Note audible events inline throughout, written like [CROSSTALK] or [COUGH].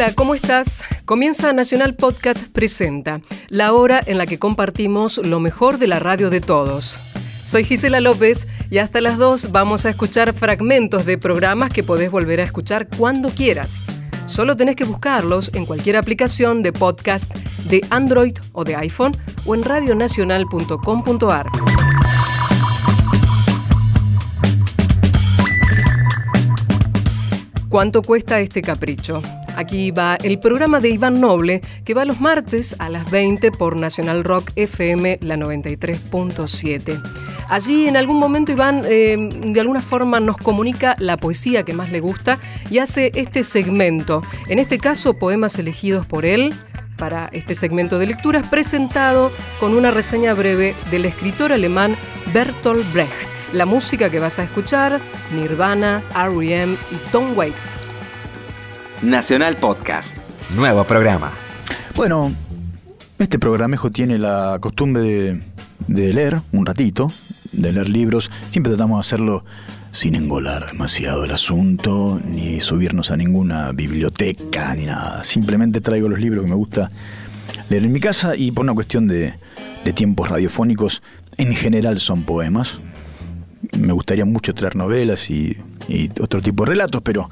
Hola, ¿cómo estás? Comienza Nacional Podcast Presenta, la hora en la que compartimos lo mejor de la radio de todos. Soy Gisela López y hasta las 2 vamos a escuchar fragmentos de programas que podés volver a escuchar cuando quieras. Solo tenés que buscarlos en cualquier aplicación de podcast de Android o de iPhone o en radionacional.com.ar. ¿Cuánto cuesta este capricho? Aquí va el programa de Iván Noble, que va los martes a las 20 por Nacional Rock FM, la 93.7. Allí en algún momento Iván eh, de alguna forma nos comunica la poesía que más le gusta y hace este segmento, en este caso poemas elegidos por él para este segmento de lecturas presentado con una reseña breve del escritor alemán Bertolt Brecht. La música que vas a escuchar, Nirvana, R.E.M. y Tom Waits. Nacional Podcast. Nuevo programa. Bueno, este programejo tiene la costumbre de, leer un ratito, de leer libros. Siempre tratamos de hacerlo sin engolar demasiado el asunto, ni subirnos a ninguna biblioteca, ni nada. Simplemente traigo los libros que me gusta leer en mi casa y por una cuestión de, tiempos radiofónicos, en general son poemas. Me gustaría mucho traer novelas y, y otro tipo de relatos, pero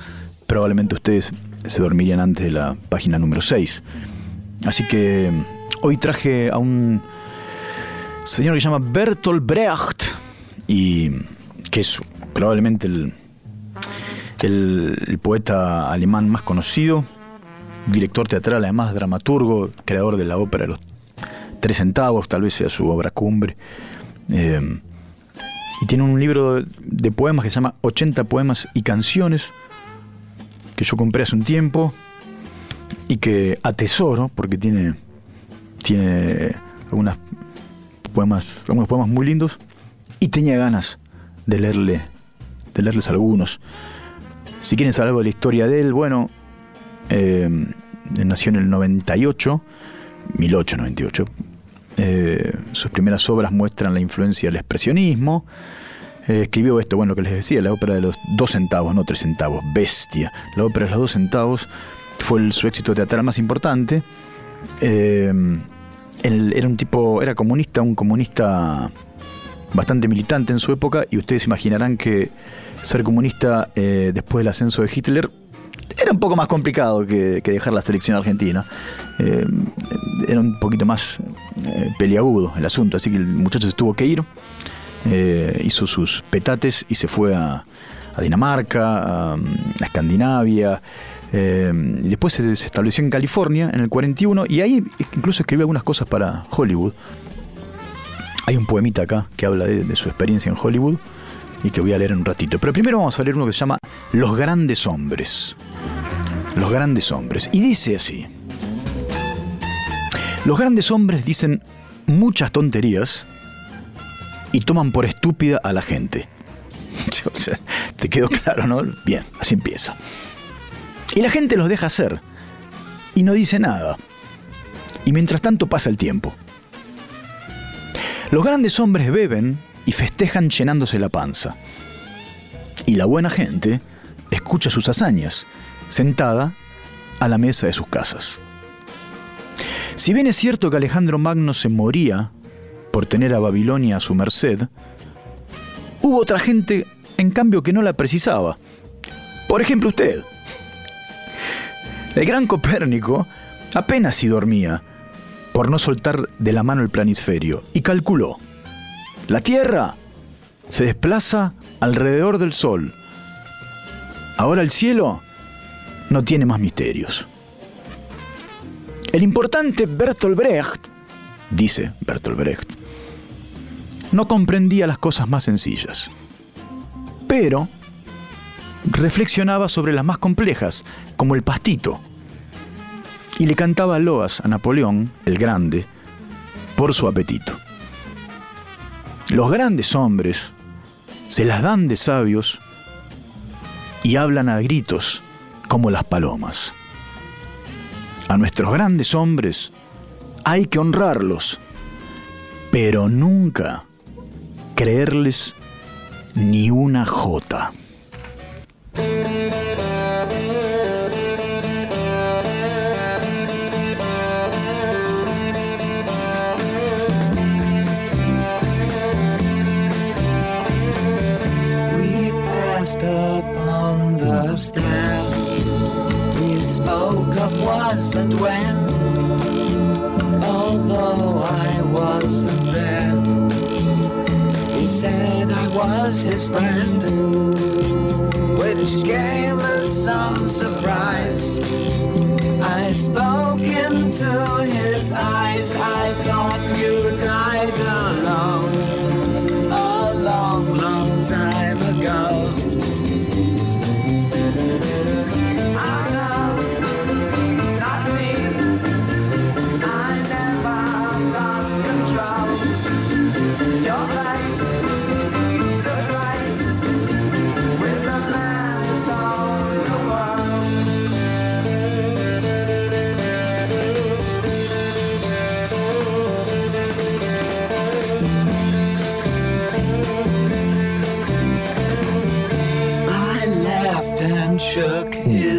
probablemente ustedes se dormirían antes de la página número 6. Así que mm, hoy traje a un señor que se llama Bertolt Brecht y que es probablemente el, el, poeta alemán más conocido, director teatral, además dramaturgo, creador de la ópera los tres centavos, tal vez sea su obra cumbre. Eh, y tiene un libro de poemas que se llama 80 poemas y canciones, que yo compré hace un tiempo y que atesoro porque tiene, tiene poemas, algunos poemas muy lindos y tenía ganas de leerle, de leerles algunos. Si quieren saber algo de la historia de él, bueno, eh, nació en el 98, 1898. Eh, sus primeras obras muestran la influencia del expresionismo, eh, escribió esto, bueno, lo que les decía, la ópera de los dos centavos, no tres centavos, bestia. La ópera de los dos centavos fue su éxito teatral más importante. Eh, él era un tipo, era comunista, un comunista bastante militante en su época, y ustedes imaginarán que ser comunista eh, después del ascenso de Hitler era un poco más complicado que, dejar la selección argentina. era un poquito más peliagudo el asunto, así que el muchacho se tuvo que ir. Eh, hizo sus petates y se fue a, Dinamarca, a, Escandinavia. Eh, después se, estableció en California en el 41 y ahí incluso escribió algunas cosas para Hollywood. Hay un poemita acá que habla de, su experiencia en Hollywood y que voy a leer en un ratito. Pero primero vamos a leer uno que se llama Los grandes hombres. Los grandes hombres. Y dice así. Los grandes hombres dicen muchas tonterías y toman por estúpida a la gente. [LAUGHS] te quedó claro, ¿no? Bien, así empieza. Y la gente los deja hacer y no dice nada. Y mientras tanto pasa el tiempo. Los grandes hombres beben y festejan llenándose la panza. Y la buena gente escucha sus hazañas, sentada a la mesa de sus casas. Si bien es cierto que Alejandro Magno se moría por tener a Babilonia a su merced, hubo otra gente, en cambio, que no la precisaba. Por ejemplo, usted. El gran Copérnico apenas si dormía, por no soltar de la mano el planisferio, y calculó. La Tierra se desplaza alrededor del Sol. Ahora el cielo no tiene más misterios. El importante Bertolt Brecht, dice Bertolt Brecht, no comprendía las cosas más sencillas. Pero reflexionaba sobre las más complejas, como el pastito. Y le cantaba loas a Napoleón, el grande, por su apetito. Los grandes hombres se las dan de sabios y hablan a gritos como las palomas. A nuestros grandes hombres hay que honrarlos, pero nunca creerles ni una jota. Was his friend, which came as some surprise. I spoke into his eyes, I thought you died alone a long, long time ago.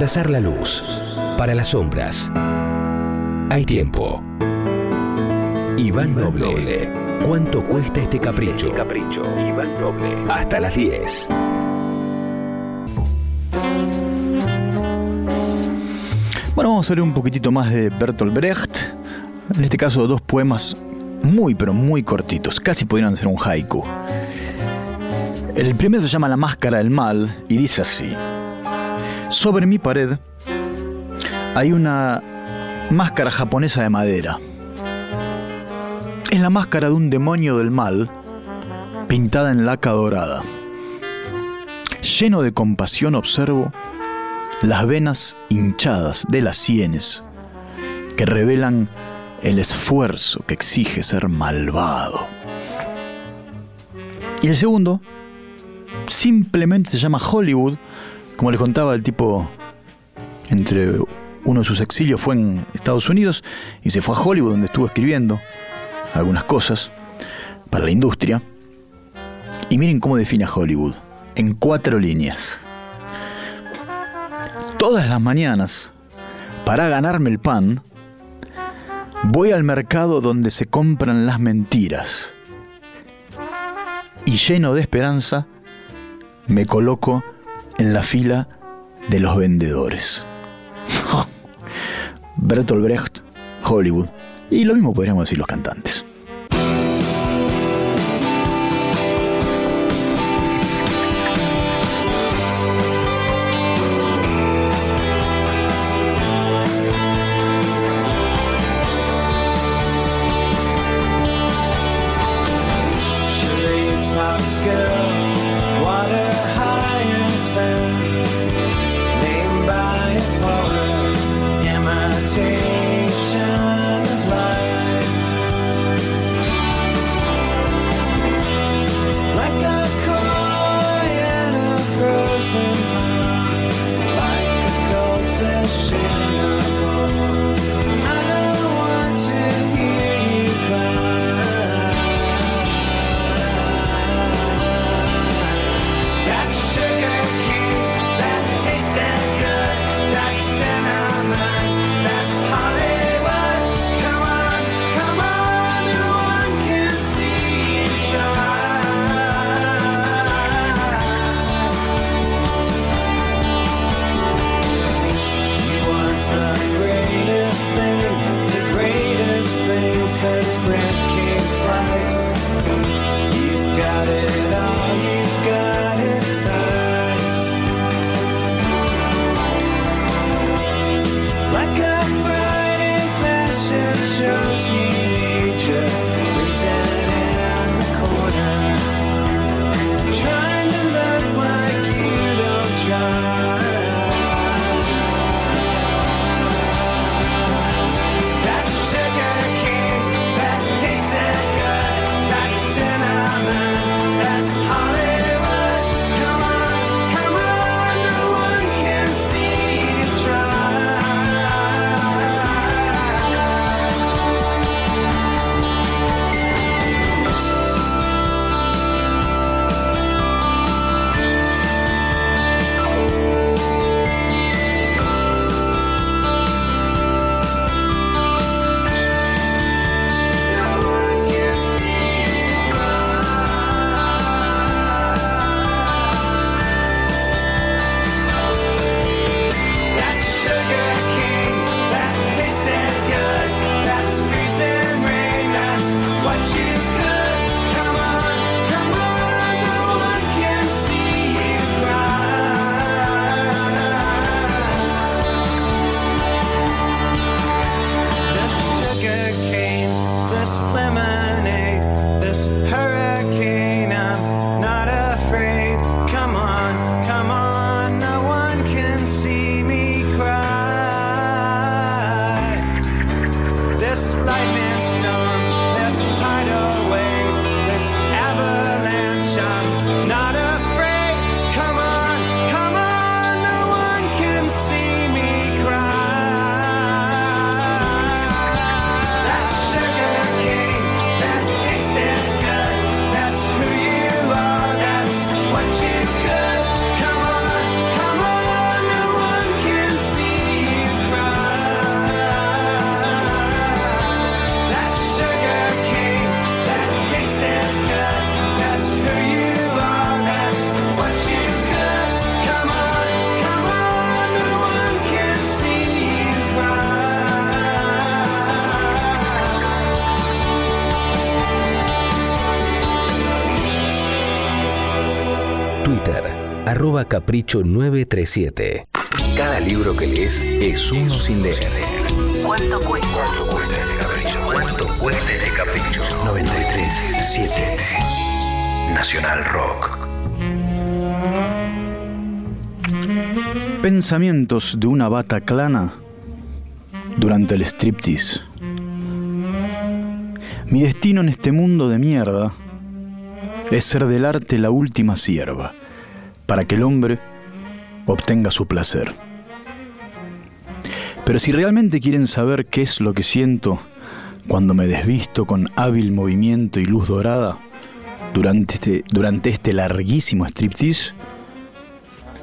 Abrazar la luz. Para las sombras. Hay tiempo. Iván Noble. ¿Cuánto cuesta este capricho? capricho. Iván Noble. Hasta las 10. Bueno, vamos a ver un poquitito más de Bertolt Brecht. En este caso, dos poemas muy, pero muy cortitos. Casi podrían ser un haiku. El primero se llama La Máscara del Mal y dice así. Sobre mi pared hay una máscara japonesa de madera. Es la máscara de un demonio del mal pintada en laca dorada. Lleno de compasión observo las venas hinchadas de las sienes que revelan el esfuerzo que exige ser malvado. Y el segundo simplemente se llama Hollywood, como les contaba el tipo entre uno de sus exilios fue en Estados Unidos y se fue a Hollywood donde estuvo escribiendo algunas cosas para la industria. Y miren cómo define a Hollywood, en cuatro líneas. Todas las mañanas, para ganarme el pan, voy al mercado donde se compran las mentiras. Y lleno de esperanza, me coloco en la fila de los vendedores. [LAUGHS] Bertolt Brecht, Hollywood. Y lo mismo podríamos decir los cantantes. Capricho 937. Cada libro que lees es uno sin leer. ¿Cuánto cuesta? ¿Cuánto cuesta este capricho? Este capricho? 937. Nacional Rock. Pensamientos de una bata clana durante el striptease. Mi destino en este mundo de mierda es ser del arte la última sierva para que el hombre obtenga su placer. Pero si realmente quieren saber qué es lo que siento cuando me desvisto con hábil movimiento y luz dorada durante este, durante este larguísimo striptease,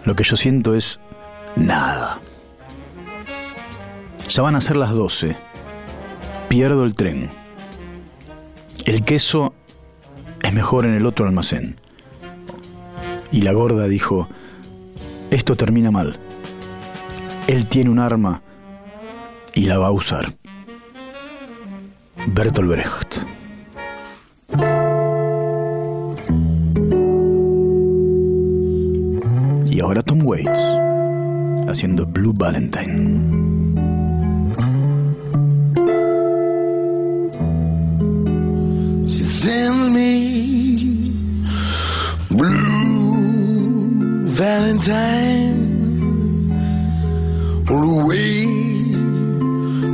lo que yo siento es nada. Ya van a ser las 12. Pierdo el tren. El queso es mejor en el otro almacén. Y la gorda dijo, esto termina mal. Él tiene un arma y la va a usar. Bertolt Brecht. Y ahora Tom Waits haciendo Blue Valentine. She me blue valentines all the way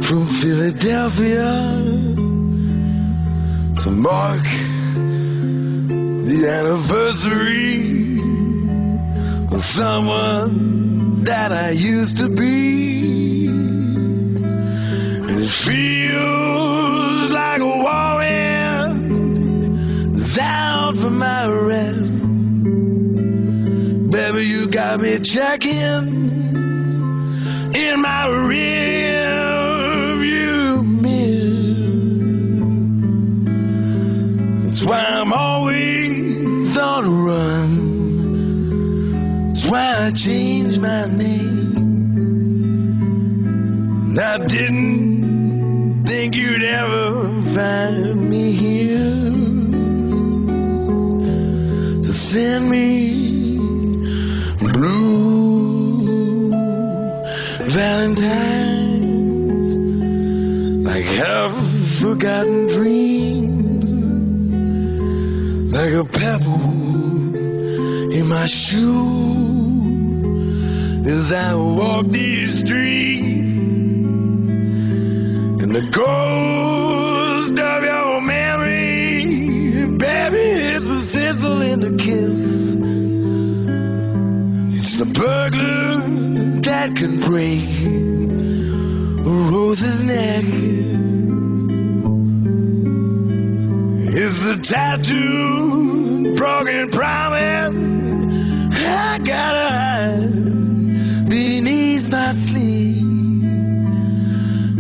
from Philadelphia to mark the anniversary of someone that I used to be. check in. Like a pebble in my shoe as I walk these streets, and the ghost of your memory, baby, it's a thistle in a kiss. It's the burglar that can break a rose's neck. Tattoo, broken promise. I gotta hide beneath my sleeve.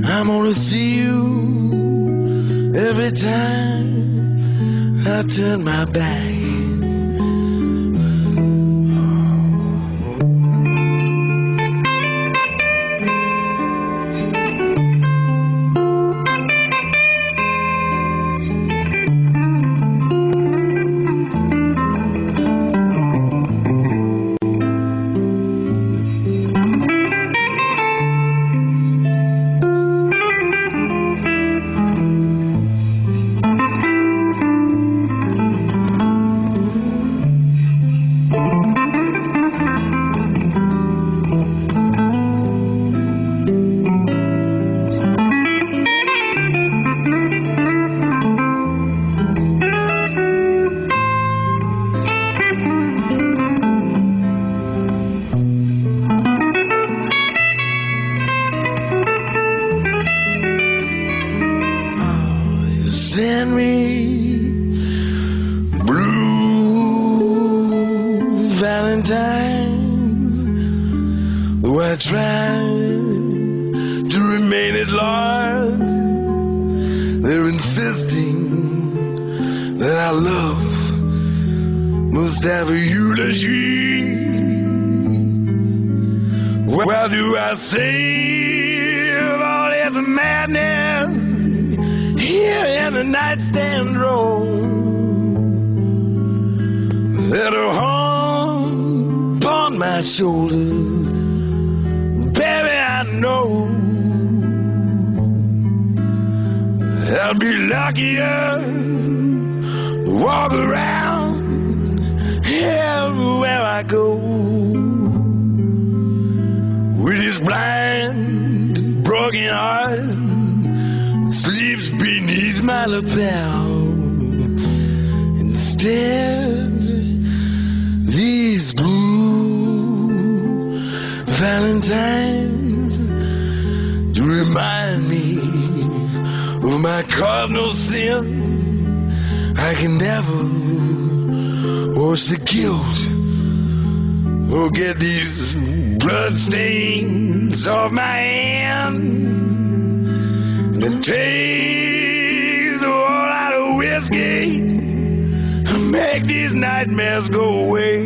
I'm gonna see you every time I turn my back. Send me blue valentines. Though I try to remain at large, they're insisting that our love must have a eulogy. Well, do I save nightstand drawer? That are hung upon my shoulders, baby, I know I'll be luckier to walk around everywhere I go with his blind broken heart my lapel. Instead, these blue valentines remind me of my cardinal sin. I can never wash the guilt or get these blood stains off my hands. A whole Gate. Make these nightmares go away.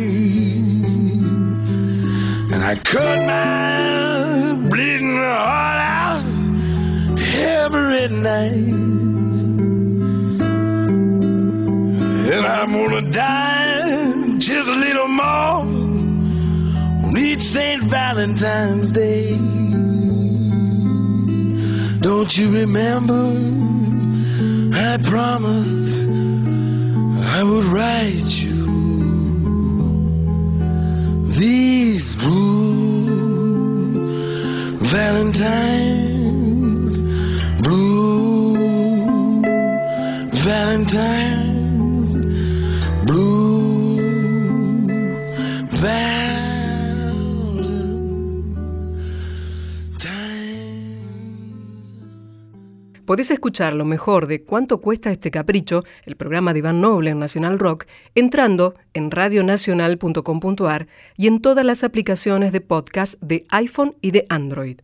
And I cut my bleeding heart out every night. And I'm gonna die just a little more on each St. Valentine's Day. Don't you remember? I promised I would write you these blues. Podés escuchar lo mejor de Cuánto cuesta este capricho, el programa de Iván Noble en Nacional Rock, entrando en radionacional.com.ar y en todas las aplicaciones de podcast de iPhone y de Android.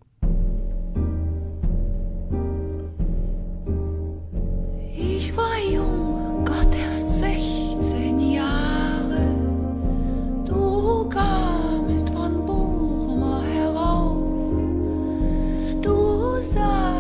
Du kamst von herauf. Du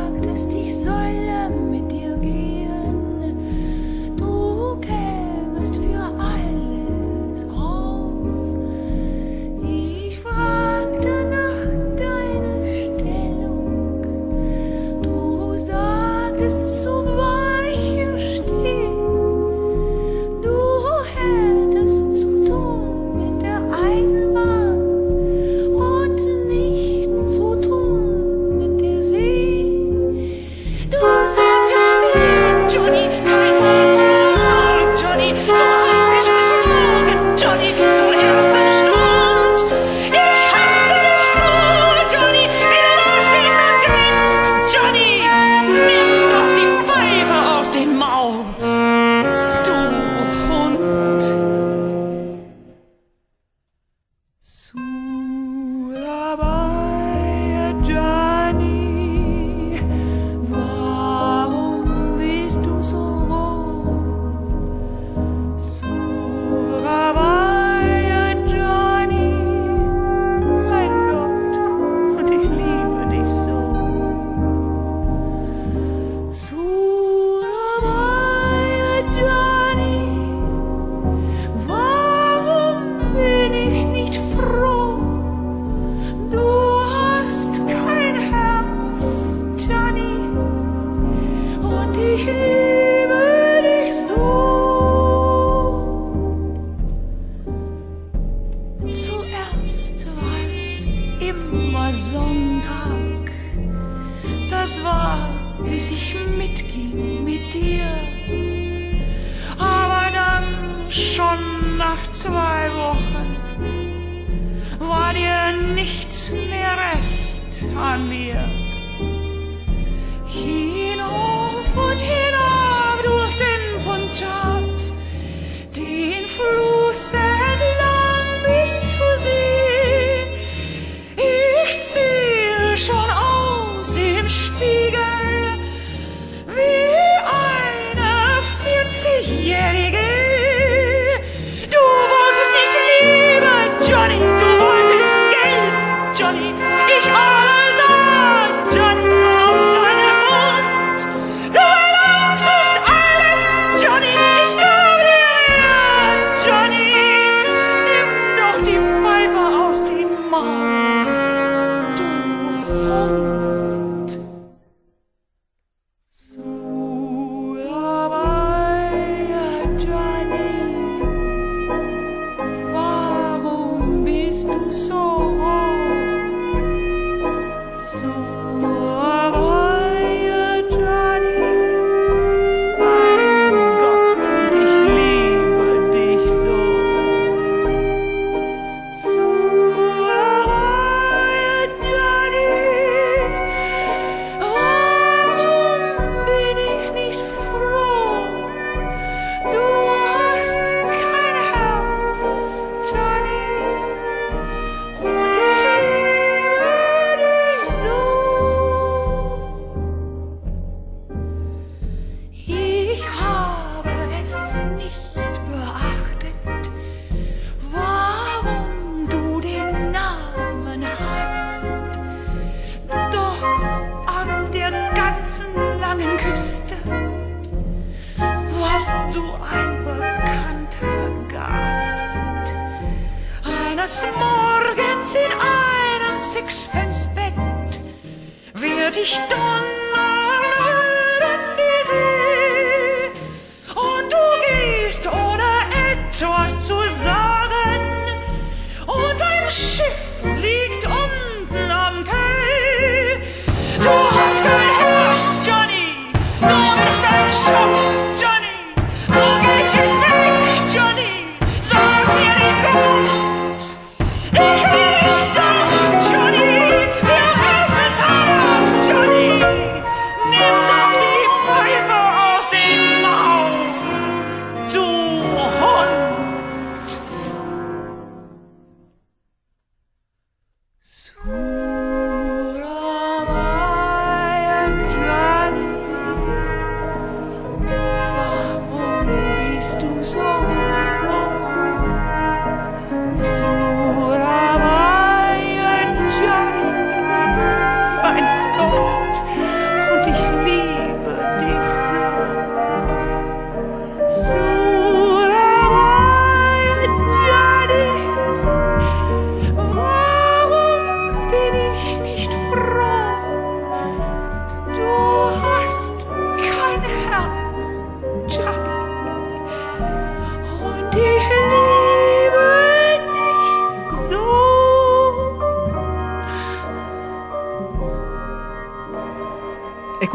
bist du ein bekannter Gast. Eines Morgens in einem Sixpence-Bett wird ich dann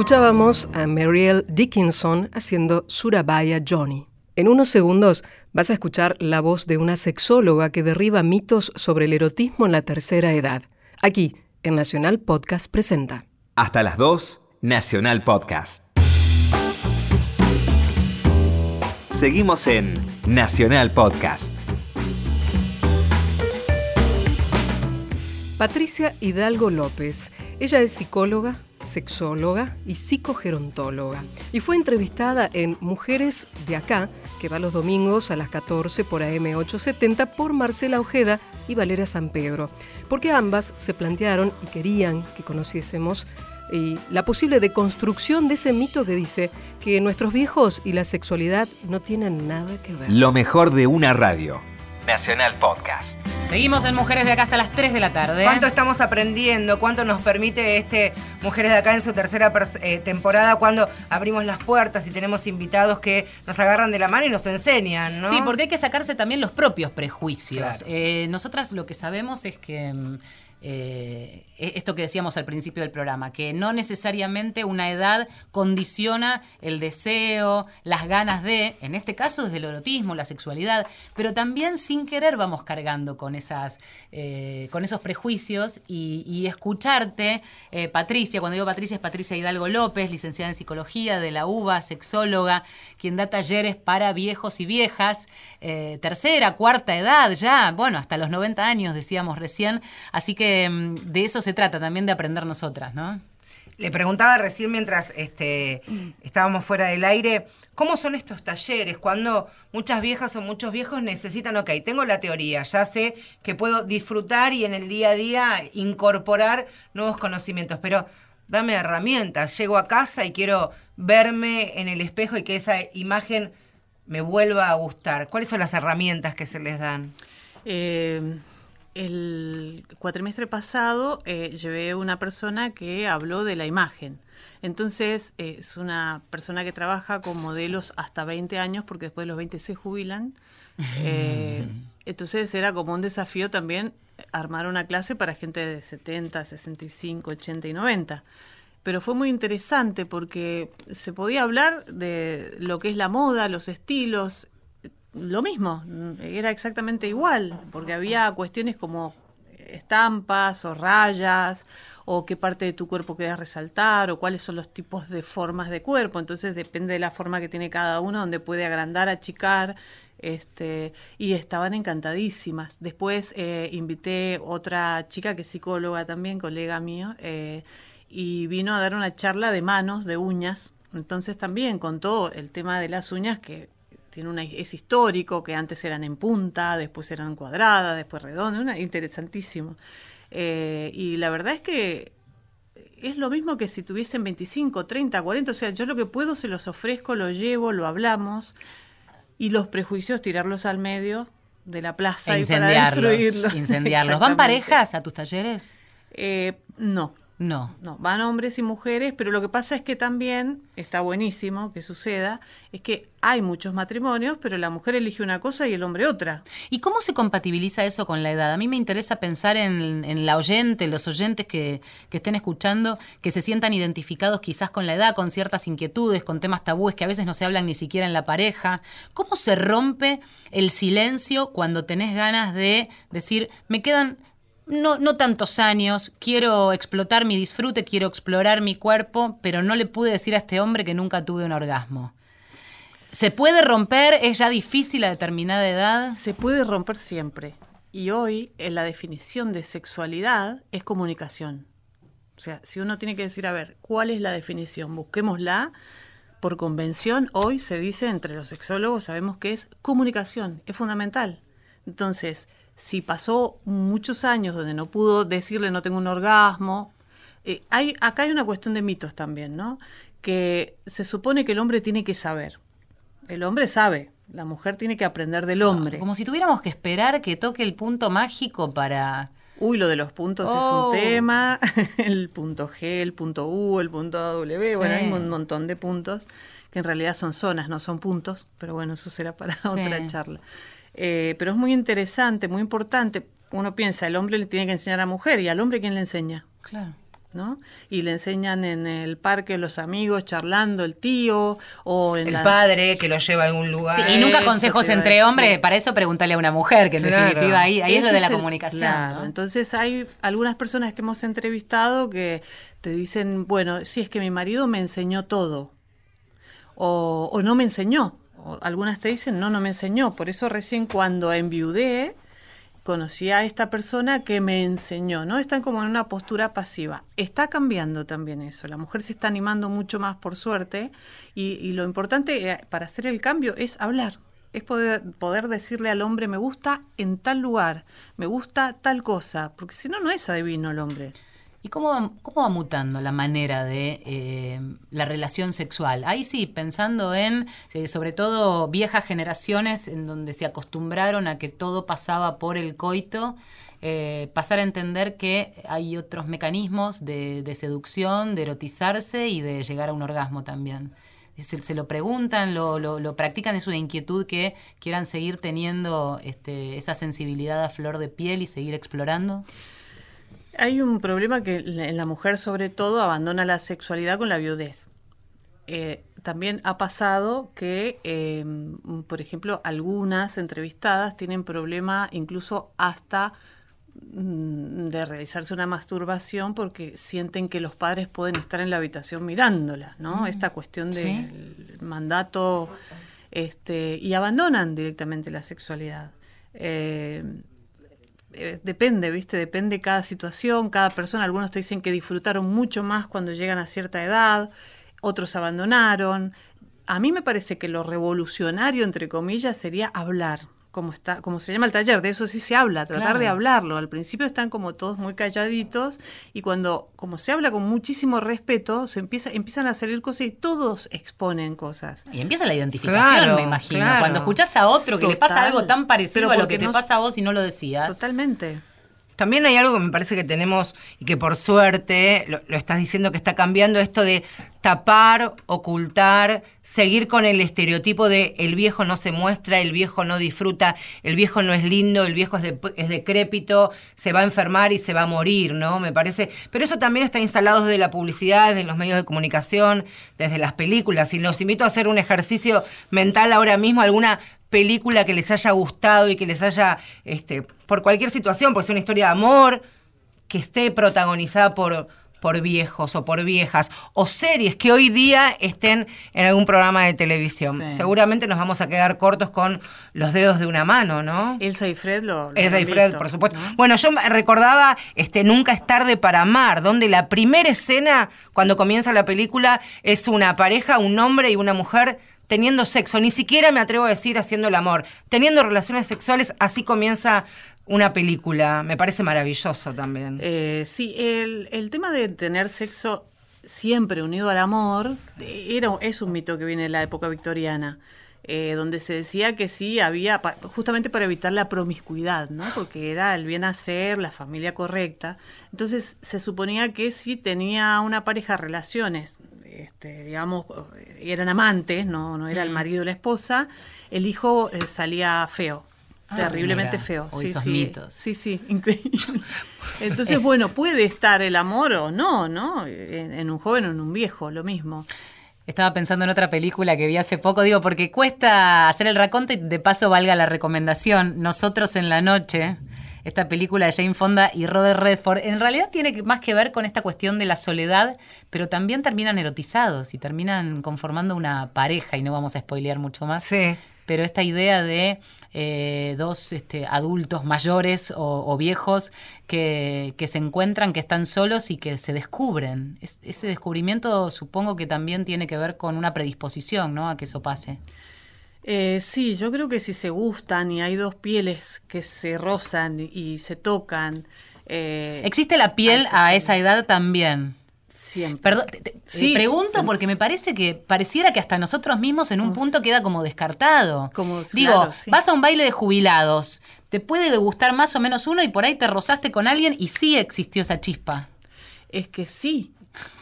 Escuchábamos a Marielle Dickinson haciendo Surabaya Johnny. En unos segundos vas a escuchar la voz de una sexóloga que derriba mitos sobre el erotismo en la tercera edad. Aquí, en Nacional Podcast presenta. Hasta las 2, Nacional Podcast. Seguimos en Nacional Podcast. Patricia Hidalgo López. Ella es psicóloga, sexóloga y psicogerontóloga. Y fue entrevistada en Mujeres de Acá, que va los domingos a las 14 por AM870 por Marcela Ojeda y Valeria San Pedro. Porque ambas se plantearon y querían que conociésemos y la posible deconstrucción de ese mito que dice que nuestros viejos y la sexualidad no tienen nada que ver. Lo mejor de una radio. Nacional Podcast. Seguimos en Mujeres de Acá hasta las 3 de la tarde. ¿Cuánto estamos aprendiendo? ¿Cuánto nos permite este Mujeres de Acá en su tercera eh, temporada? Cuando abrimos las puertas y tenemos invitados que nos agarran de la mano y nos enseñan, ¿no? Sí, porque hay que sacarse también los propios prejuicios. Claro. Eh, nosotras lo que sabemos es que mm, eh, esto que decíamos al principio del programa, que no necesariamente una edad condiciona el deseo, las ganas de, en este caso desde el erotismo, la sexualidad, pero también sin querer vamos cargando con esas, eh, con esos prejuicios y, escucharte, eh, Patricia, cuando digo Patricia es Patricia Hidalgo López, licenciada en psicología de la UBA, sexóloga, quien da talleres para viejos y viejas, tercera, cuarta edad ya, bueno, hasta los 90 años decíamos recién, así que mm, de eso se trata también de aprender nosotras, ¿no? Le preguntaba recién mientras este, estábamos fuera del aire, ¿cómo son estos talleres? Cuando muchas viejas o muchos viejos necesitan, ok, tengo la teoría, ya sé que puedo disfrutar y en el día a día incorporar nuevos conocimientos, pero dame herramientas, llego a casa y quiero verme en el espejo y que esa imagen me vuelva a gustar. ¿Cuáles son las herramientas que se les dan? Eh, el cuatrimestre pasado eh, llevé una persona que habló de la imagen. Entonces eh, es una persona que trabaja con modelos hasta 20 años porque después de los 20 se jubilan. Eh, [LAUGHS] entonces era como un desafío también armar una clase para gente de 70, 65, 80 y 90. Pero fue muy interesante porque se podía hablar de lo que es la moda, los estilos, lo mismo, era exactamente igual, porque había cuestiones como estampas o rayas, o qué parte de tu cuerpo querés resaltar, o cuáles son los tipos de formas de cuerpo. Entonces depende de la forma que tiene cada uno, donde puede agrandar, achicar. Este, y estaban encantadísimas. Después eh, invité otra chica que es psicóloga también, colega mío, eh, y vino a dar una charla de manos, de uñas. Entonces también contó el tema de las uñas que tiene una, es histórico, que antes eran en punta, después eran cuadradas, después redondas, una, interesantísimo. Eh, y la verdad es que es lo mismo que si tuviesen 25, 30, 40, o sea, yo lo que puedo se los ofrezco, lo llevo, lo hablamos, y los prejuicios tirarlos al medio de la plaza E y para destruirlos. [LAUGHS] Incendiarlos. ¿Van parejas a tus talleres? Eh, no. No. No, van hombres y mujeres, pero lo que pasa es que también, está buenísimo que suceda, es que hay muchos matrimonios, pero la mujer elige una cosa y el hombre otra. ¿Y cómo se compatibiliza eso con la edad? A mí me interesa pensar en, en la oyente, los oyentes que, que estén escuchando, que se sientan identificados quizás con la edad, con ciertas inquietudes, con temas tabúes que a veces no se hablan ni siquiera en la pareja. ¿Cómo se rompe el silencio cuando tenés ganas de decir, me quedan no, no tantos años, quiero explotar mi disfrute, quiero explorar mi cuerpo, pero no le pude decir a este hombre que nunca tuve un orgasmo? ¿Se puede romper? ¿Es ya difícil a determinada edad? Se puede romper siempre. Y hoy, en la definición de sexualidad, es comunicación. O sea, si uno tiene que decir, a ver, ¿cuál es la definición? Busquémosla. Por convención, hoy se dice entre los sexólogos, sabemos que es comunicación, es fundamental. Entonces, si pasó muchos años donde no pudo decirle no tengo un orgasmo, eh, hay, acá hay una cuestión de mitos también, ¿no? Que se supone que el hombre tiene que saber. El hombre sabe, la mujer tiene que aprender del hombre. Como si tuviéramos que esperar que toque el punto mágico para... Uy, lo de los puntos Oh. es un tema. [LAUGHS] El punto G, el punto U, el punto W. Sí. Bueno, hay un montón de puntos que en realidad son zonas, no son puntos. Pero bueno, eso será para Sí. otra charla. Eh, pero es muy interesante, muy importante. Uno piensa, el hombre le tiene que enseñar a la mujer y al hombre quién le enseña. Claro. ¿no? Y le enseñan en el parque los amigos charlando, el tío o en El la- padre que lo lleva a algún lugar. Sí, y nunca consejos entre hombres, para eso pregúntale a una mujer, que en Claro. definitiva ahí, ahí es lo de la el- comunicación. claro, ¿no? entonces hay algunas personas que hemos entrevistado que te dicen, bueno, sí, es que mi marido me enseñó todo. O, o no me enseñó. Algunas te dicen, no, no me enseñó. Por eso recién cuando enviudé, conocí a esta persona que me enseñó, ¿no? Están como en una postura pasiva. Está cambiando también eso. La mujer se está animando mucho más, por suerte. Y, y lo importante eh, para hacer el cambio es hablar. Es poder, poder decirle al hombre, me gusta en tal lugar, me gusta tal cosa. Porque si no, no es adivino el hombre. ¿Y cómo va, cómo va mutando la manera de eh, la relación sexual? Ahí sí, pensando en, eh, sobre todo, viejas generaciones en donde se acostumbraron a que todo pasaba por el coito, eh, pasar a entender que hay otros mecanismos de, de seducción, de erotizarse y de llegar a un orgasmo también. Se, se lo preguntan, lo, lo- lo practican, es una inquietud que quieran seguir teniendo este, esa sensibilidad a flor de piel y seguir explorando. Hay un problema que la- en la mujer sobre todo abandona la sexualidad con la viudez. Eh, también ha pasado que, eh, por ejemplo, algunas entrevistadas tienen problema incluso hasta mm, de realizarse una masturbación porque sienten que los padres pueden estar en la habitación mirándola, ¿no? Mm. Esta cuestión Sí. del mandato este, y abandonan directamente la sexualidad. Eh, eh, depende, ¿viste? Depende cada situación, cada persona. Algunos te dicen que disfrutaron mucho más cuando llegan a cierta edad, otros abandonaron. A mí me parece que lo revolucionario, entre comillas, sería hablar. Como, está, como se llama el taller, de eso sí se habla, tratar Claro. de hablarlo. Al principio están como todos muy calladitos y cuando, como se habla con muchísimo respeto, se empieza, empiezan a salir cosas y todos exponen cosas. Y empieza la identificación, Claro, me imagino. claro. Cuando escuchás a otro que le pasa Total. algo tan parecido a lo que te no- pasa a vos y no lo decías. Totalmente. También hay algo que me parece que tenemos y que por suerte lo, estás diciendo que está cambiando esto de tapar, ocultar, seguir con el estereotipo de el viejo no se muestra, el viejo no disfruta, el viejo no es lindo, el viejo es, de- es decrépito, se va a enfermar y se va a morir, ¿no? Me parece. Pero eso también está instalado desde la publicidad, desde los medios de comunicación, desde las películas. Y los invito a hacer un ejercicio mental ahora mismo, alguna película que les haya gustado y que les haya, este, por cualquier situación, por ser una historia de amor, que esté protagonizada por, por viejos o por viejas, o series que hoy día estén en algún programa de televisión. Sí. Seguramente nos vamos a quedar cortos con los dedos de una mano, ¿no? Elsa y Fred lo. lo Elsa y Fred, visto, por supuesto. ¿no? Bueno, yo recordaba este Nunca es tarde para amar, donde la primera escena, cuando comienza la película, es una pareja, un hombre y una mujer teniendo sexo. Ni siquiera me atrevo a decir haciendo el amor. Teniendo relaciones sexuales, así comienza una película. Me parece maravilloso también. Eh, sí, el, tema de tener sexo siempre unido al amor eh, era, es un mito que viene de la época victoriana. eh, donde se decía que sí había, pa- justamente para evitar la promiscuidad, ¿no? Porque era el bien hacer, la familia correcta. Entonces se suponía que si tenía una pareja relaciones, este, digamos, eh, eran amantes, no, no era el Mm. marido o la esposa, el hijo eh, salía feo. Ah, terriblemente mira. feo. Uy, esos mitos. Sí, sí, increíble. Entonces, bueno, puede estar el amor o no, ¿no? En, en un joven o en un viejo, lo mismo. Estaba pensando en otra película que vi hace poco, digo, porque cuesta hacer el raconto y de paso valga la recomendación. Nosotros en la noche, esta película de Jane Fonda y Robert Redford, en realidad tiene más que ver con esta cuestión de la soledad, pero también terminan erotizados y terminan conformando una pareja, y no vamos a spoilear mucho más. Sí. Pero esta idea de eh, dos este, adultos mayores o, o viejos que, que se encuentran, que están solos y que se descubren. Es- ese descubrimiento supongo que también tiene que ver con una predisposición, ¿no? A que eso pase. Eh, sí, yo creo que si se gustan y hay dos pieles que se rozan y se tocan. eh, ¿Existe la piel a esa edad también? Siempre. Perdón, te, te- Sí. te pregunto porque me parece que pareciera que hasta nosotros mismos en un punto queda como descartado. Como, Digo, claro, sí. vas a un baile de jubilados, te puede gustar más o menos uno y por ahí te rozaste con alguien y sí existió esa chispa. Es que sí,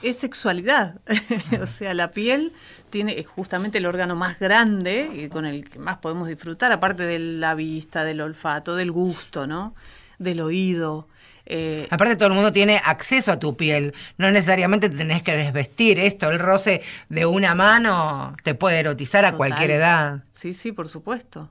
es sexualidad. [LAUGHS] o sea, la piel tiene es justamente el órgano más grande y con el que más podemos disfrutar, aparte de la vista, del olfato, del gusto, ¿no? Del oído. Eh, Aparte todo el mundo tiene acceso a tu piel, no necesariamente te tenés que desvestir, esto, el roce de una mano te puede erotizar a Total. cualquier edad. Sí, sí, por supuesto.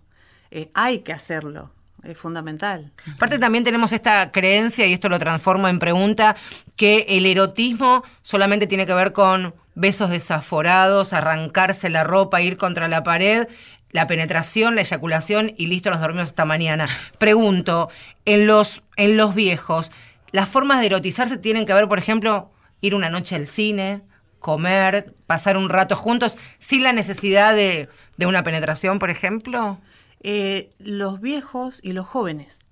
Eh, hay que hacerlo, es fundamental. Aparte también tenemos esta creencia, y esto lo transformo en pregunta, que el erotismo solamente tiene que ver con besos desaforados, arrancarse la ropa, ir contra la pared, la penetración, la eyaculación y listo, nos dormimos esta mañana. Pregunto, en los, en los viejos, ¿las formas de erotizarse tienen que ver, por ejemplo, ir una noche al cine, comer, pasar un rato juntos, sin la necesidad de, de una penetración, por ejemplo? Eh, los viejos y los jóvenes.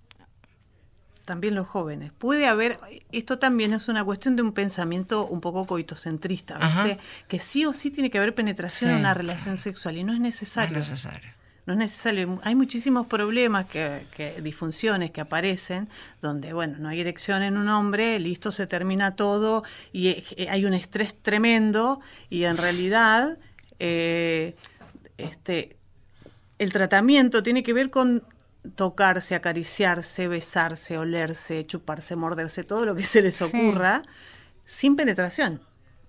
También los jóvenes. Puede haber, esto también es una cuestión de un pensamiento un poco coitocentrista, ¿viste? Que sí o sí tiene que haber penetración en una relación sexual y no es necesario. No es necesario. No es necesario. Hay muchísimos problemas, que, que- disfunciones que aparecen, donde, bueno, no hay erección en un hombre, listo, se termina todo y eh, hay un estrés tremendo y en realidad eh, este, el tratamiento tiene que ver con tocarse, acariciarse, besarse, olerse, chuparse, morderse, todo lo que se les Sí. ocurra, sin penetración.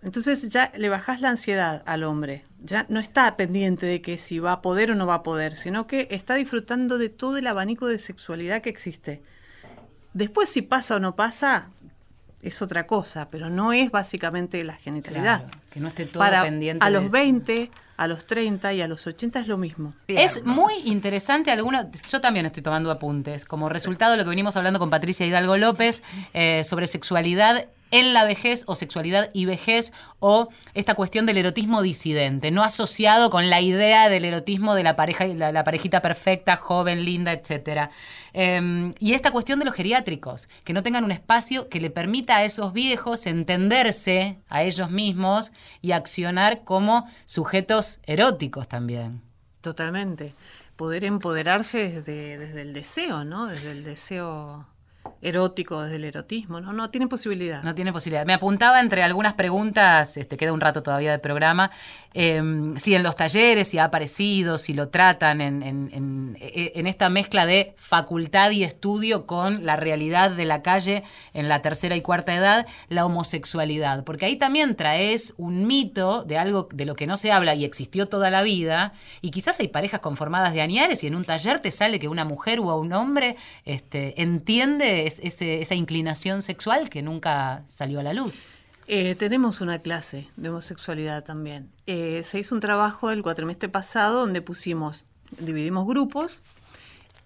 Entonces ya le bajás la ansiedad al hombre. Ya no está pendiente de que si va a poder o no va a poder, sino que está disfrutando de todo el abanico de sexualidad que existe. Después si pasa o no pasa, es otra cosa, pero no es básicamente la genitalidad. Claro, que no esté todo Para, pendiente a de los eso. 20, a los 30 y a los 80 es lo mismo. Es muy interesante alguno, yo también estoy tomando apuntes, como resultado de lo que venimos hablando con Patricia Hidalgo López eh, sobre sexualidad en la vejez o sexualidad y vejez o esta cuestión del erotismo disidente, no asociado con la idea del erotismo de la pareja, la, la parejita perfecta, joven, linda, etcétera. Eh, y esta cuestión de los geriátricos, que no tengan un espacio que le permita a esos viejos entenderse a ellos mismos y accionar como sujetos eróticos también. Totalmente. Poder empoderarse desde, desde el deseo, ¿no? Desde el deseo erótico, desde el erotismo, ¿no? No tiene posibilidad. No tiene posibilidad. Me apuntaba entre algunas preguntas, este, queda un rato todavía de programa, eh, si en los talleres, si ha aparecido, si lo tratan en, en- en- e- en esta mezcla de facultad y estudio con la realidad de la calle en la tercera y cuarta edad, la homosexualidad. Porque ahí también traes un mito de algo de lo que no se habla y existió toda la vida, y quizás hay parejas conformadas de añares y en un taller te sale que una mujer o un hombre este, entiende esa inclinación sexual que nunca salió a la luz. Eh, tenemos una clase de homosexualidad también. Eh, se hizo un trabajo el cuatrimestre pasado donde pusimos, dividimos grupos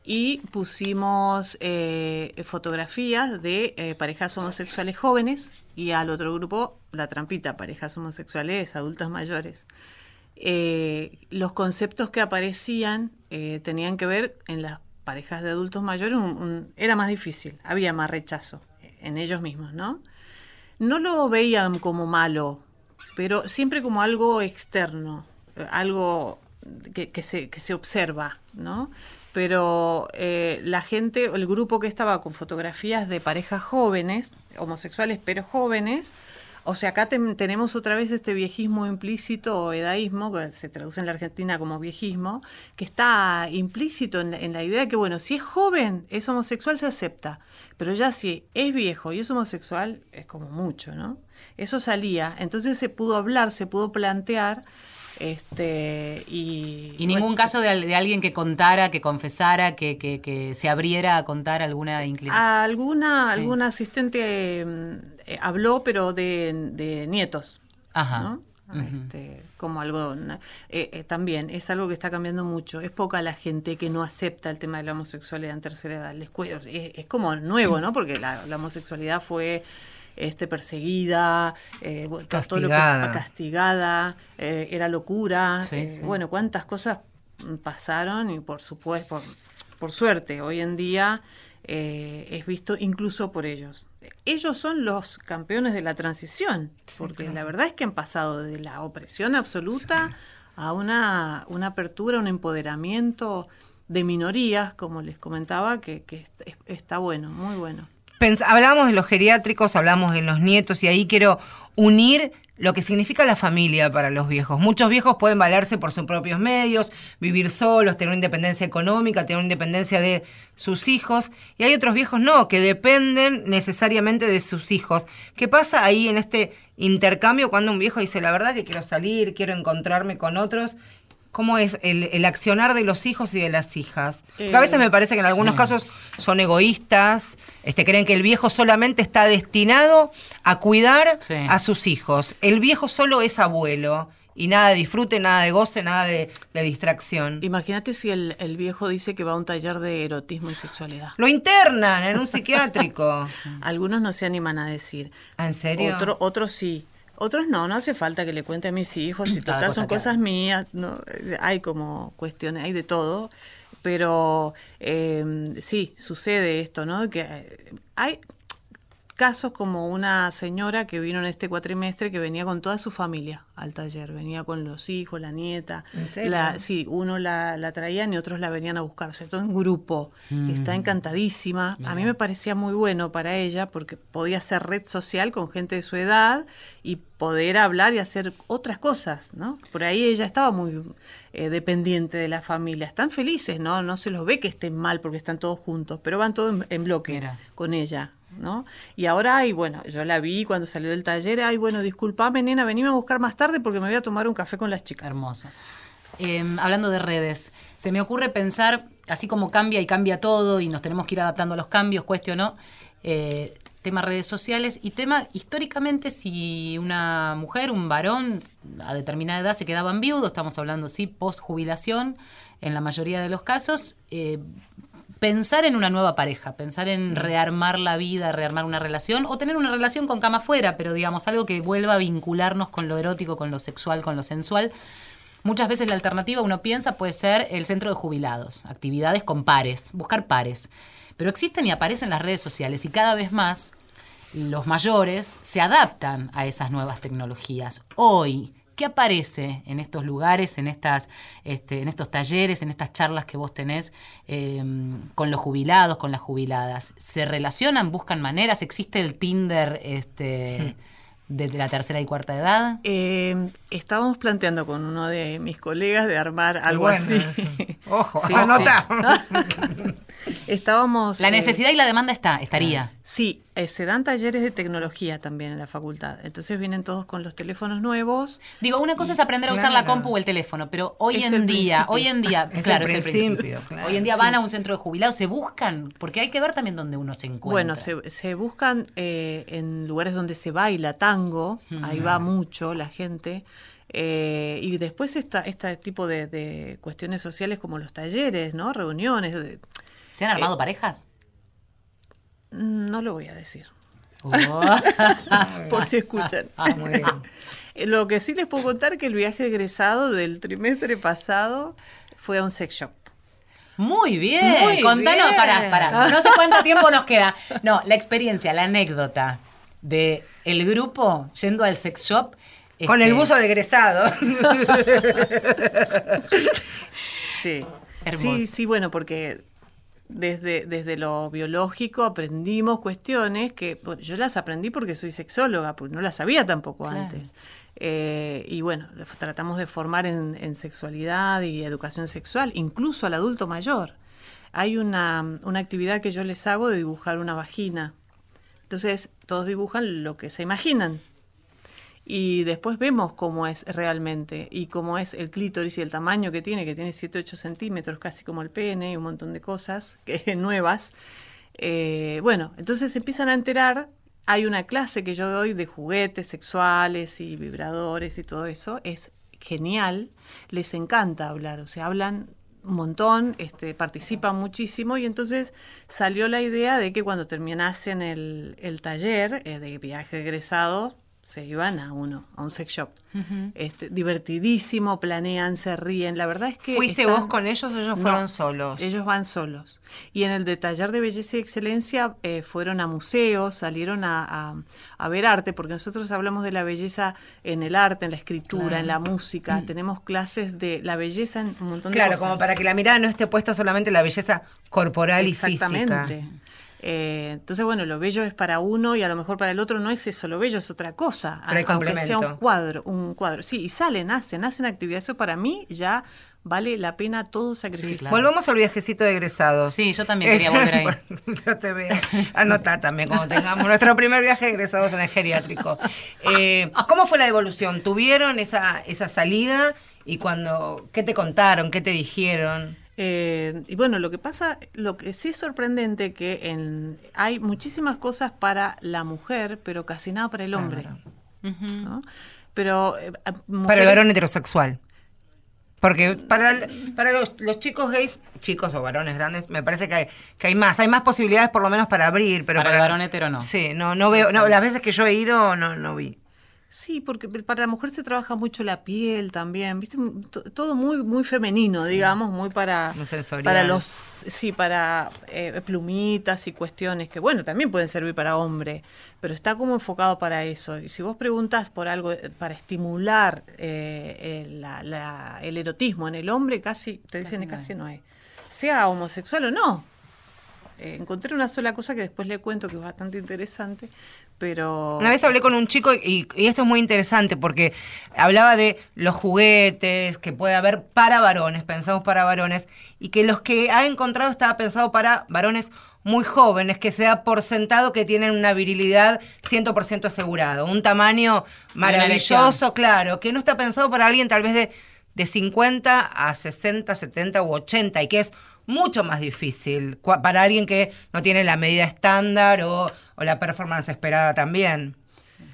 y pusimos eh, fotografías de parejas homosexuales jóvenes y al otro grupo la trampita, parejas homosexuales adultas mayores. Los conceptos que aparecían tenían que ver en las parejas de adultos mayores, era más difícil, había más rechazo en ellos mismos, ¿no? no lo veían como malo, pero siempre como algo externo, algo que, que se, que se observa, ¿no? Pero eh, la gente, el grupo que estaba con fotografías de parejas jóvenes, homosexuales pero jóvenes, o sea, acá ten- tenemos otra vez este viejismo implícito o edaísmo, que se traduce en la Argentina como viejismo, que está implícito en la, en la idea de que, bueno, si es joven, es homosexual, se acepta, pero ya si es viejo y es homosexual, es como mucho, ¿no? Eso salía, entonces se pudo hablar, se pudo plantear, este, y... Y ningún bueno, caso de, de alguien que contara, que confesara, que, que- que se abriera a contar alguna inclinación. Alguna, Sí. alguna asistente mm, eh, habló, pero de, de nietos. Ajá. ¿no? Este, como algo eh, eh, también es algo que está cambiando mucho es poca la gente que no acepta el tema de la homosexualidad en tercera edad Les cue- es, es como nuevo no porque la, la homosexualidad fue este perseguida eh, bueno, todo lo que- Castigada. castigada eh, era locura Sí, eh, sí. bueno cuántas cosas pasaron y por supuesto por, por suerte hoy en día eh, es visto incluso por ellos. Ellos son los campeones de la transición, porque la verdad es que han pasado de la opresión absoluta a una, una apertura, un empoderamiento de minorías, como les comentaba, que, que est- es- está bueno, muy bueno. Pens- hablamos de los geriátricos, hablamos de los nietos y ahí quiero unir lo que significa la familia para los viejos. Muchos viejos pueden valerse por sus propios medios, vivir solos, tener una independencia económica, tener una independencia de sus hijos. Y hay otros viejos no, que dependen necesariamente de sus hijos. ¿Qué pasa ahí en este intercambio cuando un viejo dice, la verdad que quiero salir, quiero encontrarme con otros? ¿Cómo es el, el accionar de los hijos y de las hijas? Porque a veces me parece que en algunos sí. casos son egoístas, este, creen que el viejo solamente está destinado a cuidar Sí. a sus hijos. El viejo solo es abuelo y nada de disfrute, nada de goce, nada de, de distracción. Imagínate si el, el viejo dice que va a un taller de erotismo y sexualidad. Lo internan en un psiquiátrico. [LAUGHS] Algunos no se animan a decir. ¿Ah, ¿En serio? Otro- otros sí. Otros no, no hace falta que le cuente a mis hijos, si [CLEARS THROAT] total son cosas mías, no, hay como cuestiones, hay de todo, pero eh, sí, sucede esto, ¿no? Que eh, hay casos como una señora que vino en este cuatrimestre que venía con toda su familia al taller, venía con los hijos, la nieta, la, sí, uno la, la traían y otros la venían a buscar, o sea, todo en grupo, Mm. está encantadísima, a mí me parecía muy bueno para ella porque podía hacer red social con gente de su edad y poder hablar y hacer otras cosas, ¿no? Por ahí ella estaba muy eh, dependiente de la familia, están felices, ¿no? No se los ve que estén mal porque están todos juntos, pero van todos en, en bloque Mira. con ella, ¿no? Y ahora, ay, bueno, yo la vi cuando salió del taller, ay, bueno, disculpame, nena, venime a buscar más tarde porque me voy a tomar un café con las chicas. Hermoso. Eh, hablando de redes, se me ocurre pensar, así como cambia y cambia todo y nos tenemos que ir adaptando a los cambios, cueste o no, eh, tema redes sociales y tema históricamente si una mujer, un varón a determinada edad se quedaban viudos, estamos hablando sí, post jubilación en la mayoría de los casos, eh, pensar en una nueva pareja, pensar en rearmar la vida, rearmar una relación o tener una relación con cama afuera, pero digamos algo que vuelva a vincularnos con lo erótico, con lo sexual, con lo sensual. Muchas veces la alternativa, uno piensa, puede ser el centro de jubilados, actividades con pares, buscar pares. Pero existen y aparecen las redes sociales y cada vez más los mayores se adaptan a esas nuevas tecnologías. Hoy, ¿qué aparece en estos lugares, en, estas, este, en estos talleres, en estas charlas que vos tenés eh, con los jubilados, con las jubiladas? ¿Se relacionan, buscan maneras? ¿Existe el Tinder este, [LAUGHS] de la tercera y cuarta edad? Eh, estábamos planteando con uno de mis colegas de armar algo bueno así. eso. [LAUGHS] Ojo, Sí, anota. [LAUGHS] Estábamos. La eh, necesidad y la demanda está, estaría. Sí, eh, se dan talleres de tecnología también en la facultad. Entonces vienen todos con los teléfonos nuevos. Digo, una cosa es aprender a usar la compu o el teléfono, pero hoy Es en día, principio. hoy en día, [LAUGHS] Es claro, el es el principio, claro. Hoy en día van a un centro de jubilados, se buscan, porque hay que ver también dónde uno se encuentra. Bueno, se, se buscan eh, en lugares donde se baila tango, ahí va mucho la gente. eh, y después esta, este tipo de, de cuestiones sociales como los talleres, ¿no? Reuniones. ¿Se han armado parejas? No lo voy a decir. Oh. [LAUGHS] por si escuchan. Ah, muy bien. [LAUGHS] Lo que sí les puedo contar que el viaje egresado del trimestre pasado fue a un sex shop. Muy bien. Muy Contanos, bien. pará, pará. No sé cuánto tiempo nos queda. No, la experiencia, la anécdota de el grupo yendo al sex shop. Con Este, el buzo de egresado. [LAUGHS] Sí. Hermoso. Sí, sí, bueno, porque desde, desde lo biológico aprendimos cuestiones que bueno, yo las aprendí porque soy sexóloga, porque no las sabía tampoco Claro. antes. Eh, y bueno, tratamos de formar en, en sexualidad y educación sexual, incluso al adulto mayor. Hay una, una actividad que yo les hago de dibujar una vagina. Entonces, todos dibujan lo que se imaginan. Y después vemos cómo es realmente y cómo es el clítoris y el tamaño que tiene, que tiene 7-8 centímetros, casi como el pene y un montón de cosas [LAUGHS] que, nuevas. Eh, bueno, entonces se empiezan a enterar. Hay una clase que yo doy de juguetes sexuales y vibradores y todo eso. Es genial. Les encanta hablar. O sea, hablan un montón, este, participan muchísimo y entonces salió la idea de que cuando terminasen el, el taller eh, de viaje egresado se iban a uno, a un sex shop. este, divertidísimo, planean, se ríen. La verdad es que... ¿Fuiste están- vos con ellos o ellos No, fueron solos? Ellos van solos. Y en el de taller de belleza y excelencia eh, fueron a museos, salieron a, a- a ver arte, porque nosotros hablamos de la belleza en el arte, en la escritura, en la música. Tenemos clases de la belleza en un montón de Claro, cosas. como para que la mirada no esté puesta solamente en la belleza corporal y Exactamente. Eh, entonces, bueno, lo bello es para uno y a lo mejor para el otro no es eso, lo bello es otra cosa. Pero aunque sea un cuadro, un cuadro. Sí, y salen, hacen, hacen actividad. Eso para mí ya vale la pena todo sacrificar. claro. Volvamos al viajecito de egresados. Sí, yo también quería volver ahí. [LAUGHS] Yo te veo. Anotá también cuando tengamos nuestro primer viaje de egresados en el geriátrico. Eh, ¿Cómo fue la devolución? ¿Tuvieron esa, esa salida? ¿Y cuando, qué te contaron? ¿Qué te dijeron? Eh, y bueno, lo que pasa, lo que sí es sorprendente que en, hay muchísimas cosas para la mujer, pero casi nada para el hombre. ¿no? Pero eh, Para el varón heterosexual. Porque para, el- para los, los chicos gays, chicos o varones grandes, me parece que hay, que hay más. Hay más posibilidades por lo menos para abrir. Pero Para el varón hetero no. Sí, no, no veo. No, las veces que yo he ido, no, no vi. Sí, porque para la mujer se trabaja mucho la piel también, ¿viste? To- Todo muy muy femenino, digamos, muy para para los sí, para eh, plumitas y cuestiones que bueno, también pueden servir para hombre, pero está como enfocado para eso. Y si vos preguntas por algo eh, para estimular eh, el, la- la- el erotismo en el hombre, casi te dicen que casi no hay. Sea homosexual o no. Eh, encontré una sola cosa que después le cuento que es bastante interesante, pero Una vez hablé con un chico y, y esto es muy interesante porque hablaba de los juguetes que puede haber para varones, pensados para varones, y que los que ha encontrado estaba pensado para varones muy jóvenes, que se da por sentado que tienen una virilidad 100% asegurado, un tamaño maravilloso, claro, que no está pensado para alguien tal vez de, de 50 a 60, 70 u 80 y que es mucho más difícil para alguien que no tiene la medida estándar o, o la performance esperada también.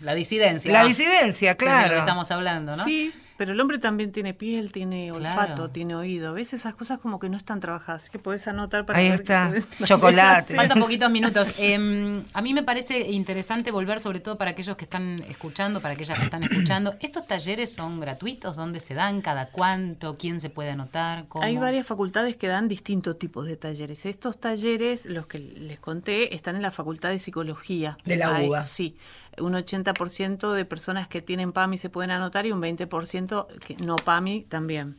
La disidencia. La disidencia, Es de lo que claro. estamos hablando, ¿no? Sí, pero el hombre también tiene piel, tiene Claro. olfato, tiene oído. ¿Ves? Esas cosas como que no están trabajadas. Así que podés anotar para Ahí ver está. podés- Chocolate. Sí. Faltan [LAUGHS] poquitos minutos. Eh, a mí me parece interesante volver, sobre todo para aquellos que están escuchando, para aquellas que están [CLEARS THROAT] escuchando. ¿Estos talleres son gratuitos? ¿Dónde se dan? ¿Cada cuánto? ¿Quién se puede anotar? ¿Cómo? Hay varias facultades que dan distintos tipos de talleres. Estos talleres, los que les conté, están en la Facultad de Psicología. De la Hay- UBA. Sí. Un 80% de personas que tienen PAMI se pueden anotar y un 20% que no PAMI también.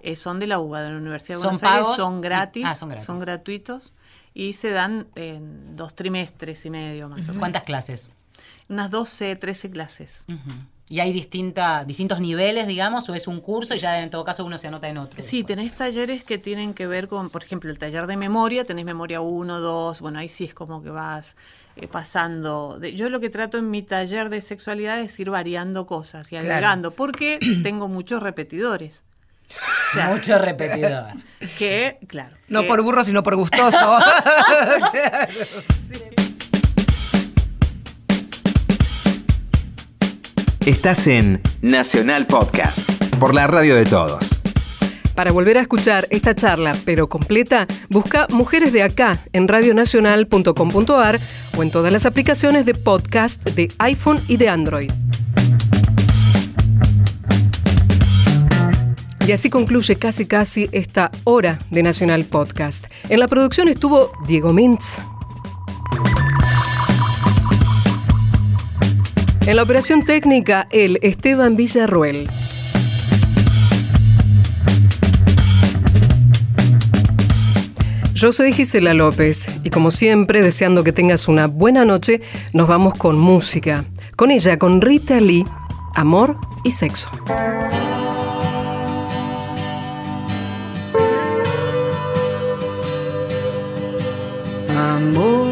Eh, son de la UBA, de la Universidad de ¿Son Buenos Aires, son gratis, Ah, son gratis. gratuitos y se dan en dos trimestres y medio más o menos. ¿Cuántas clases? Unas 12, 13 clases. Ujú. ¿Y hay distinta, distintos niveles, digamos, o es un curso y ya en todo caso uno se anota en otro? Sí, después? tenés talleres que tienen que ver con, por ejemplo, el taller de memoria, tenés memoria 1, 2, bueno, ahí sí es como que vas eh, pasando. de- yo lo que trato en mi taller de sexualidad es ir variando cosas y Claro. agregando, porque [CLEARS THROAT] tengo muchos repetidores. O sea, Mucho repetidor. [LAUGHS] que, claro. No que- por burro, sino por gustoso. [LAUGHS] [LAUGHS] Estás en Nacional Podcast, por la radio de todos. Para volver a escuchar esta charla, pero completa, busca Mujeres de Acá en radionacional.com.ar o en todas las aplicaciones de podcast de iPhone y de Android. Y así concluye casi casi esta hora de Nacional Podcast. En la producción estuvo Diego Mintz. En la operación técnica, el Esteban Villarruel. Yo soy Gisela López y como siempre, deseando que tengas una buena noche, nos vamos con música. Con ella, con Rita Lee, Amor y Sexo. Amor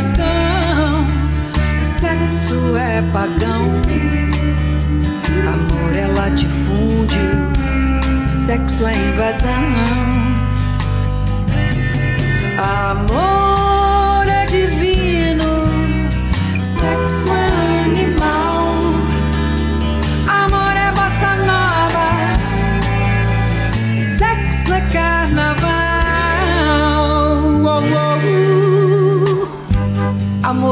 cristão, sexo é pagão. Amor é latifúndio, sexo é invasão. Amor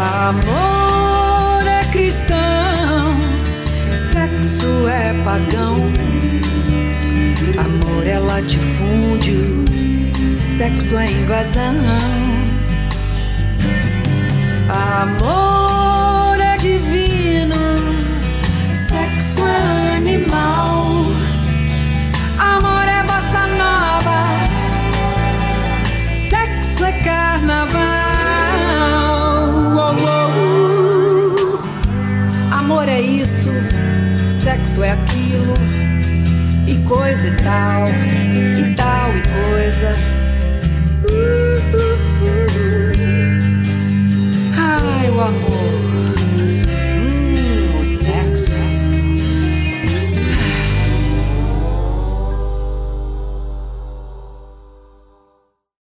Amor é cristão, sexo é pagão. Amor é latifúndio, sexo é invasão. Amor é divino, sexo é animal. Amor é bossa nova, sexo é carnaval. Amor é isso, sexo é aquilo, e coisa e tal, e tal e coisa.